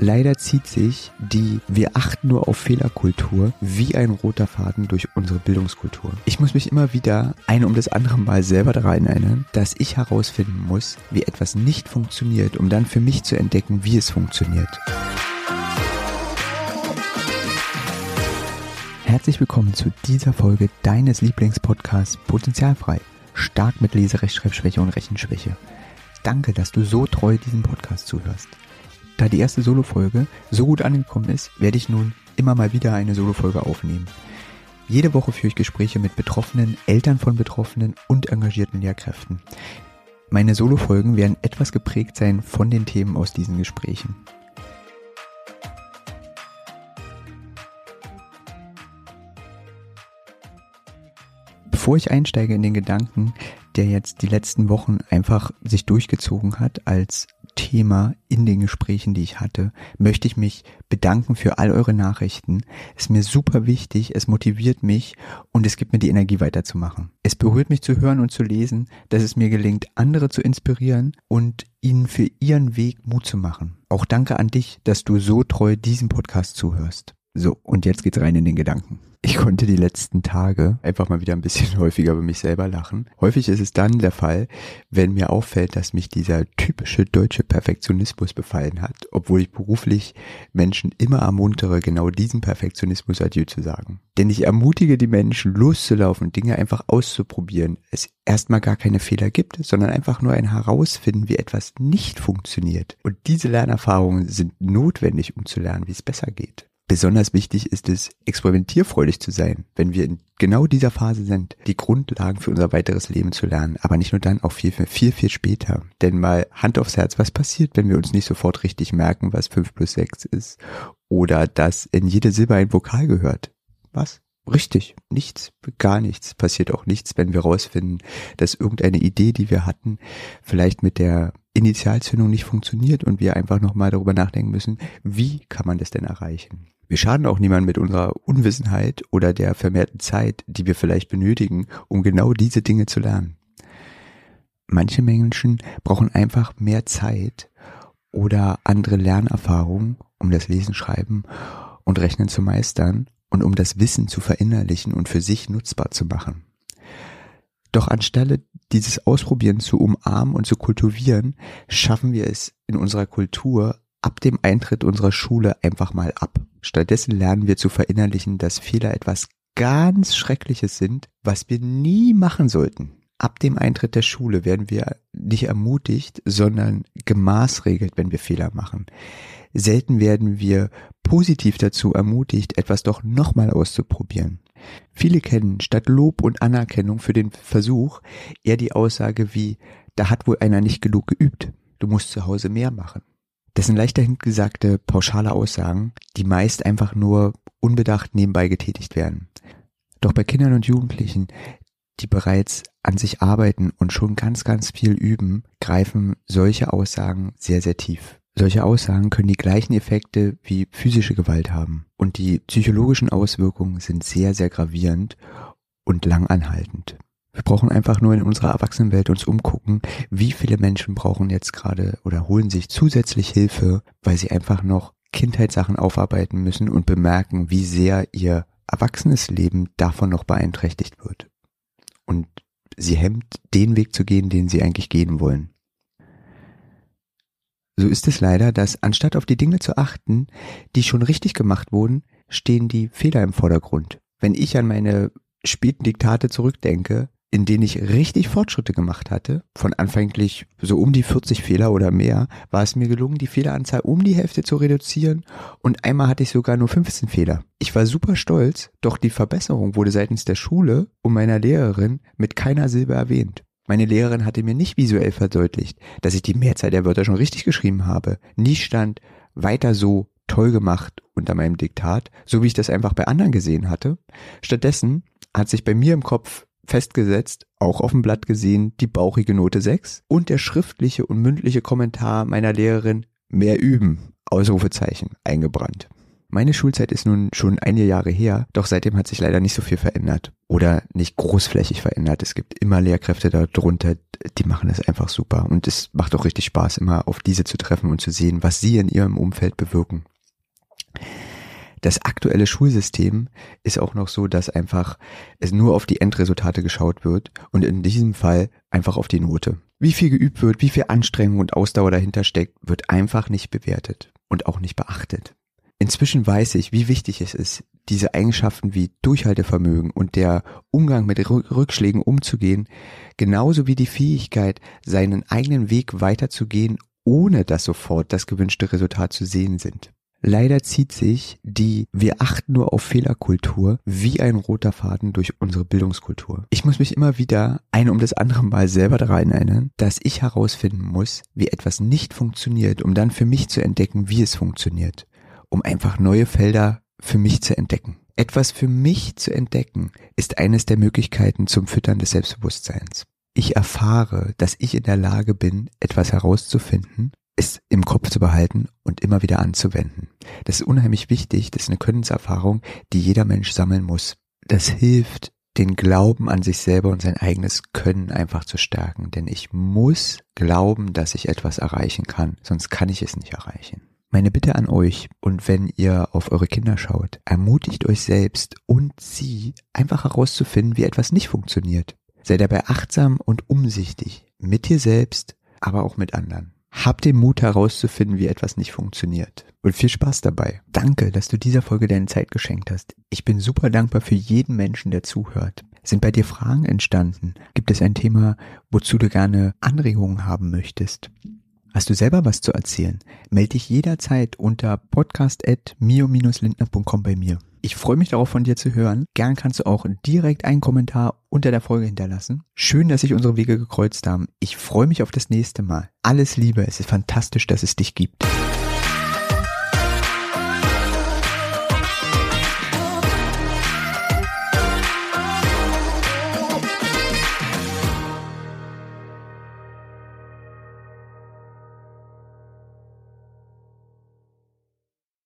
Leider zieht sich die Wir achten nur auf Fehlerkultur wie ein roter Faden durch unsere Bildungskultur. Ich muss mich immer wieder ein um das andere Mal selber daran erinnern, dass ich herausfinden muss, wie etwas nicht funktioniert, um dann für mich zu entdecken, wie es funktioniert. Herzlich willkommen zu dieser Folge deines Lieblingspodcasts Potenzialfrei. Stark mit Leserechtschreibschwäche und Rechenschwäche. Danke, dass du so treu diesem Podcast zuhörst. Da die erste Solo-Folge so gut angekommen ist, werde ich nun immer mal wieder eine Solo-Folge aufnehmen. Jede Woche führe ich Gespräche mit Betroffenen, Eltern von Betroffenen und engagierten Lehrkräften. Meine Solo-Folgen werden etwas geprägt sein von den Themen aus diesen Gesprächen. Bevor ich einsteige in den Gedanken, der jetzt die letzten Wochen einfach sich durchgezogen hat als Thema in den Gesprächen, die ich hatte, möchte ich mich bedanken für all eure Nachrichten. Es ist mir super wichtig, es motiviert mich und es gibt mir die Energie weiterzumachen. Es berührt mich zu hören und zu lesen, dass es mir gelingt, andere zu inspirieren und ihnen für ihren Weg Mut zu machen. Auch danke an dich, dass du so treu diesem Podcast zuhörst. So, und jetzt geht's rein in den Gedanken. Ich konnte die letzten Tage einfach mal wieder ein bisschen häufiger über mich selber lachen. Häufig ist es dann der Fall, wenn mir auffällt, dass mich dieser typische deutsche Perfektionismus befallen hat, obwohl ich beruflich Menschen immer ermuntere, genau diesen Perfektionismus adieu zu sagen. Denn ich ermutige die Menschen, loszulaufen, Dinge einfach auszuprobieren, es erstmal gar keine Fehler gibt, sondern einfach nur ein Herausfinden, wie etwas nicht funktioniert. Und diese Lernerfahrungen sind notwendig, um zu lernen, wie es besser geht. Besonders wichtig ist es, experimentierfreudig zu sein, wenn wir in genau dieser Phase sind, die Grundlagen für unser weiteres Leben zu lernen, aber nicht nur dann, auch viel, viel, viel später. Denn mal Hand aufs Herz, was passiert, wenn wir uns nicht sofort richtig merken, was 5 plus 6 ist? Oder dass in jede Silbe ein Vokal gehört? Was? Richtig, nichts, gar nichts. Passiert auch nichts, wenn wir rausfinden, dass irgendeine Idee, die wir hatten, vielleicht mit der Initialzündung nicht funktioniert und wir einfach nochmal darüber nachdenken müssen, wie kann man das denn erreichen? Wir schaden auch niemandem mit unserer Unwissenheit oder der vermehrten Zeit, die wir vielleicht benötigen, um genau diese Dinge zu lernen. Manche Menschen brauchen einfach mehr Zeit oder andere Lernerfahrungen, um das Lesen, Schreiben und Rechnen zu meistern und um das Wissen zu verinnerlichen und für sich nutzbar zu machen. Doch anstelle dieses Ausprobieren zu umarmen und zu kultivieren, schaffen wir es in unserer Kultur ab dem Eintritt unserer Schule einfach mal ab. Stattdessen lernen wir zu verinnerlichen, dass Fehler etwas ganz Schreckliches sind, was wir nie machen sollten. Ab dem Eintritt der Schule werden wir nicht ermutigt, sondern gemaßregelt, wenn wir Fehler machen. Selten werden wir positiv dazu ermutigt, etwas doch nochmal auszuprobieren. Viele kennen statt Lob und Anerkennung für den Versuch eher die Aussage wie, da hat wohl einer nicht genug geübt, du musst zu Hause mehr machen. Das sind leicht dahingesagte pauschale Aussagen, die meist einfach nur unbedacht nebenbei getätigt werden. Doch bei Kindern und Jugendlichen, die bereits an sich arbeiten und schon ganz, ganz viel üben, greifen solche Aussagen sehr, sehr tief. Solche Aussagen können die gleichen Effekte wie physische Gewalt haben. Und die psychologischen Auswirkungen sind sehr, sehr gravierend und lang anhaltend. Wir brauchen einfach nur in unserer Erwachsenenwelt uns umgucken, wie viele Menschen brauchen jetzt gerade oder holen sich zusätzlich Hilfe, weil sie einfach noch Kindheitssachen aufarbeiten müssen und bemerken, wie sehr ihr erwachsenes Leben davon noch beeinträchtigt wird. Und sie hemmt, den Weg zu gehen, den sie eigentlich gehen wollen. So ist es leider, dass anstatt auf die Dinge zu achten, die schon richtig gemacht wurden, stehen die Fehler im Vordergrund. Wenn ich an meine späten Diktate zurückdenke, in denen ich richtig Fortschritte gemacht hatte, von anfänglich so um die 40 Fehler oder mehr, war es mir gelungen, die Fehleranzahl um die Hälfte zu reduzieren und einmal hatte ich sogar nur 15 Fehler. Ich war super stolz, doch die Verbesserung wurde seitens der Schule und meiner Lehrerin mit keiner Silbe erwähnt. Meine Lehrerin hatte mir nicht visuell verdeutlicht, dass ich die Mehrzahl der Wörter schon richtig geschrieben habe. Nie stand weiter so toll gemacht unter meinem Diktat, so wie ich das einfach bei anderen gesehen hatte. Stattdessen hat sich bei mir im Kopf festgesetzt, auch auf dem Blatt gesehen, die bauchige Note 6 und der schriftliche und mündliche Kommentar meiner Lehrerin mehr üben, Ausrufezeichen, eingebrannt. Meine Schulzeit ist nun schon einige Jahre her, doch seitdem hat sich leider nicht so viel verändert oder nicht großflächig verändert. Es gibt immer Lehrkräfte darunter, die machen das einfach super. Und es macht auch richtig Spaß, immer auf diese zu treffen und zu sehen, was sie in ihrem Umfeld bewirken. Das aktuelle Schulsystem ist auch noch so, dass einfach es nur auf die Endresultate geschaut wird und in diesem Fall einfach auf die Note. Wie viel geübt wird, wie viel Anstrengung und Ausdauer dahinter steckt, wird einfach nicht bewertet und auch nicht beachtet. Inzwischen weiß ich, wie wichtig es ist, diese Eigenschaften wie Durchhaltevermögen und der Umgang mit Rückschlägen umzugehen, genauso wie die Fähigkeit, seinen eigenen Weg weiterzugehen, ohne dass sofort das gewünschte Resultat zu sehen sind. Leider zieht sich die Wir achten nur auf Fehlerkultur wie ein roter Faden durch unsere Bildungskultur. Ich muss mich immer wieder ein um das andere Mal selber daran erinnern, dass ich herausfinden muss, wie etwas nicht funktioniert, um dann für mich zu entdecken, wie es funktioniert. Um einfach neue Felder für mich zu entdecken. Etwas für mich zu entdecken ist eines der Möglichkeiten zum Füttern des Selbstbewusstseins. Ich erfahre, dass ich in der Lage bin, etwas herauszufinden, es im Kopf zu behalten und immer wieder anzuwenden. Das ist unheimlich wichtig, das ist eine Könnenserfahrung, die jeder Mensch sammeln muss. Das hilft, den Glauben an sich selber und sein eigenes Können einfach zu stärken. Denn ich muss glauben, dass ich etwas erreichen kann, sonst kann ich es nicht erreichen. Meine Bitte an euch und wenn ihr auf eure Kinder schaut, ermutigt euch selbst und sie einfach herauszufinden, wie etwas nicht funktioniert. Sei dabei achtsam und umsichtig mit dir selbst, aber auch mit anderen. Hab den Mut herauszufinden, wie etwas nicht funktioniert. Und viel Spaß dabei. Danke, dass du dieser Folge deine Zeit geschenkt hast. Ich bin super dankbar für jeden Menschen, der zuhört. Sind bei dir Fragen entstanden? Gibt es ein Thema, wozu du gerne Anregungen haben möchtest? Hast du selber was zu erzählen? Melde dich jederzeit unter podcast.mio-lindner.com bei mir. Ich freue mich darauf, von dir zu hören. Gern kannst du auch direkt einen Kommentar unter der Folge hinterlassen. Schön, dass sich unsere Wege gekreuzt haben. Ich freue mich auf das nächste Mal. Alles Liebe. Es ist fantastisch, dass es dich gibt.